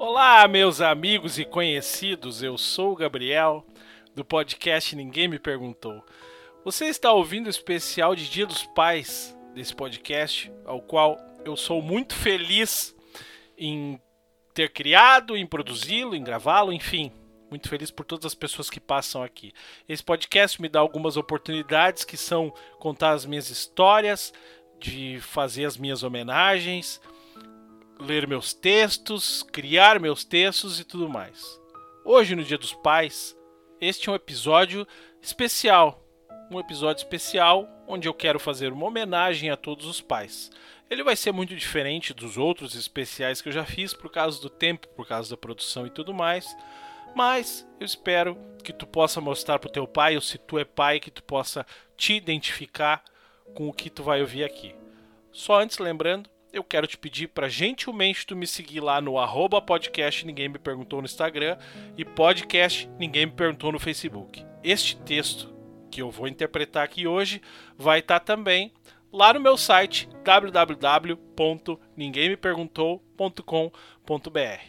Olá, meus amigos e conhecidos, eu sou o Gabriel, do podcast Ninguém Me Perguntou. Você está ouvindo o especial de Dia dos Pais desse podcast, ao qual eu sou muito feliz em ter criado, em produzi-lo, em gravá-lo, enfim. Muito feliz por todas as pessoas que passam aqui. Esse podcast me dá algumas oportunidades que são contar as minhas histórias, de fazer as minhas homenagens, ler meus textos, criar meus textos e tudo mais. Hoje, no Dia dos Pais, este é um episódio especial. Um episódio especial onde eu quero fazer uma homenagem a todos os pais. Ele vai ser muito diferente dos outros especiais que eu já fiz por causa do tempo, por causa da produção e tudo mais. Mas eu espero que tu possa mostrar pro teu pai, ou se tu é pai, que tu possa te identificar com o que tu vai ouvir aqui. Só antes lembrando, eu quero te pedir para gentilmente tu me seguir lá no arroba podcast Ninguém Me Perguntou no Instagram e podcast Ninguém Me Perguntou no Facebook. Este texto que eu vou interpretar aqui hoje vai estar tá também lá no meu site www.ninguemmeperguntou.com.br.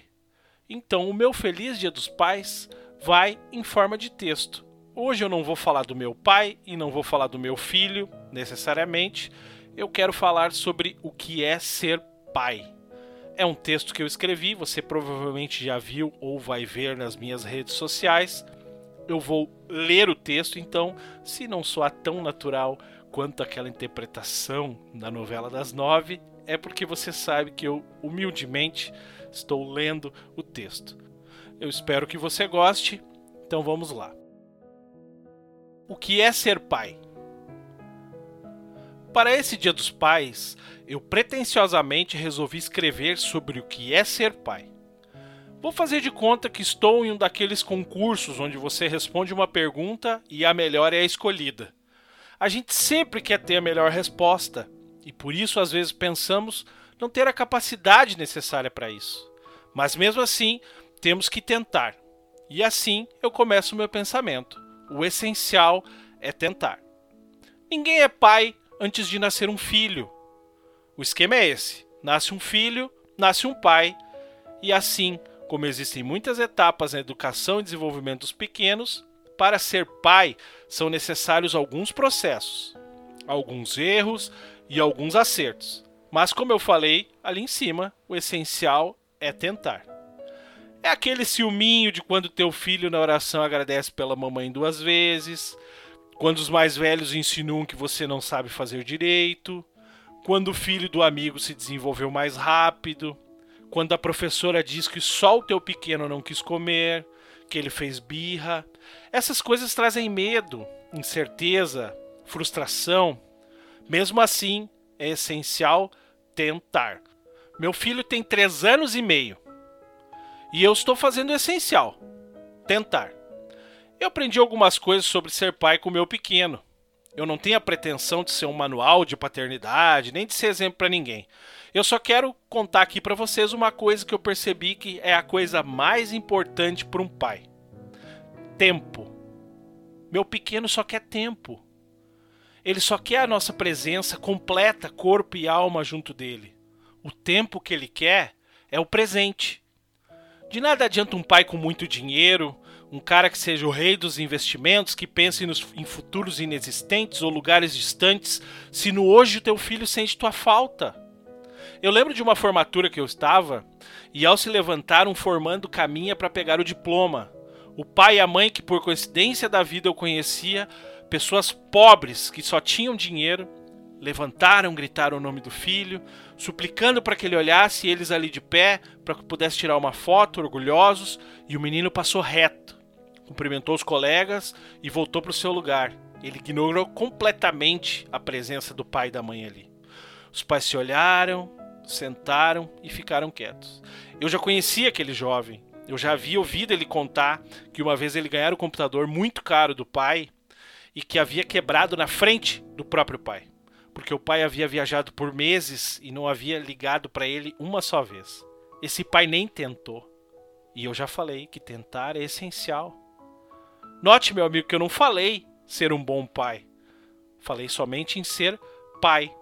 Então, o meu feliz Dia dos Pais vai em forma de texto. Hoje eu não vou falar do meu pai e não vou falar do meu filho, necessariamente. Eu quero falar sobre o que é ser pai. É um texto que eu escrevi, você provavelmente já viu ou vai ver nas minhas redes sociais. Eu vou ler o texto, então, se não soar tão natural quanto aquela interpretação da novela das nove, é porque você sabe que eu humildemente estou lendo o texto. Eu espero que você goste, então vamos lá. O que é ser pai? Para esse Dia dos Pais, eu pretensiosamente resolvi escrever sobre o que é ser pai. Vou fazer de conta que estou em um daqueles concursos onde você responde uma pergunta e a melhor é a escolhida. A gente sempre quer ter a melhor resposta e por isso às vezes pensamos não ter a capacidade necessária para isso. Mas mesmo assim, temos que tentar. E assim eu começo o meu pensamento. O essencial é tentar. Ninguém é pai antes de nascer um filho. O esquema é esse: nasce um filho, nasce um pai, e assim como existem muitas etapas na educação e desenvolvimento dos pequenos, para ser pai são necessários alguns processos, alguns erros e alguns acertos. Mas como eu falei ali em cima, o essencial é tentar. É aquele ciúminho de quando teu filho na oração agradece pela mamãe duas vezes, quando os mais velhos insinuam que você não sabe fazer direito, quando o filho do amigo se desenvolveu mais rápido, quando a professora diz que só o teu pequeno não quis comer, que ele fez birra. Essas coisas trazem medo, incerteza, frustração. Mesmo assim, é essencial tentar. Meu filho tem três anos e meio e eu estou fazendo o essencial: tentar. Eu aprendi algumas coisas sobre ser pai com o meu pequeno. Eu não tenho a pretensão de ser um manual de paternidade, nem de ser exemplo para ninguém. Eu só quero contar aqui para vocês uma coisa que eu percebi que é a coisa mais importante para um pai: tempo. Meu pequeno só quer tempo. Ele só quer a nossa presença completa, corpo e alma junto dele. O tempo que ele quer é o presente. De nada adianta um pai com muito dinheiro, um cara que seja o rei dos investimentos, que pense nos, em futuros inexistentes ou lugares distantes, se no hoje o teu filho sente tua falta. Eu lembro de uma formatura que eu estava, e ao se levantar, um formando caminha para pegar o diploma. O pai e a mãe, que por coincidência da vida eu conhecia, pessoas pobres que só tinham dinheiro, levantaram, gritaram o nome do filho, suplicando para que ele olhasse eles ali de pé, para que pudesse tirar uma foto, orgulhosos, e o menino passou reto, cumprimentou os colegas e voltou para o seu lugar. Ele ignorou completamente a presença do pai e da mãe ali. Os pais se olharam, sentaram e ficaram quietos. Eu já conhecia aquele jovem. Eu já havia ouvido ele contar que uma vez ele ganhara um computador muito caro do pai e que havia quebrado na frente do próprio pai, porque o pai havia viajado por meses e não havia ligado para ele uma só vez. Esse pai nem tentou. E eu já falei que tentar é essencial. Note, meu amigo, que eu não falei ser um bom pai. Falei somente em ser pai.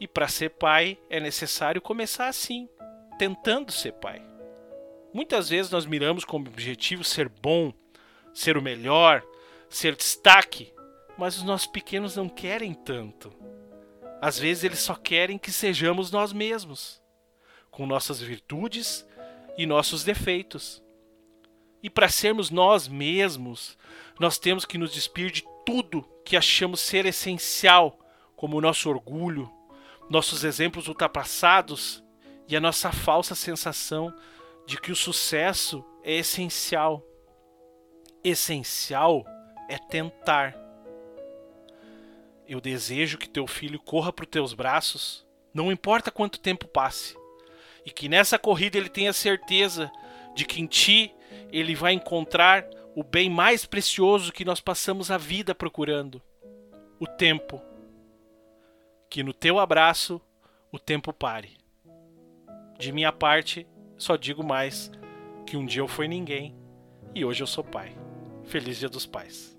E para ser pai é necessário começar assim, tentando ser pai. Muitas vezes nós miramos como objetivo ser bom, ser o melhor, ser destaque, mas os nossos pequenos não querem tanto. Às vezes eles só querem que sejamos nós mesmos, com nossas virtudes e nossos defeitos. E para sermos nós mesmos, nós temos que nos despir de tudo que achamos ser essencial, como o nosso orgulho, nossos exemplos ultrapassados e a nossa falsa sensação de que o sucesso é essencial. Essencial é tentar. Eu desejo que teu filho corra para os teus braços, não importa quanto tempo passe, e que nessa corrida ele tenha certeza de que em ti ele vai encontrar o bem mais precioso que nós passamos a vida procurando: o tempo. Que no teu abraço o tempo pare. De minha parte, só digo mais que um dia eu fui ninguém e hoje eu sou pai. Feliz Dia dos Pais.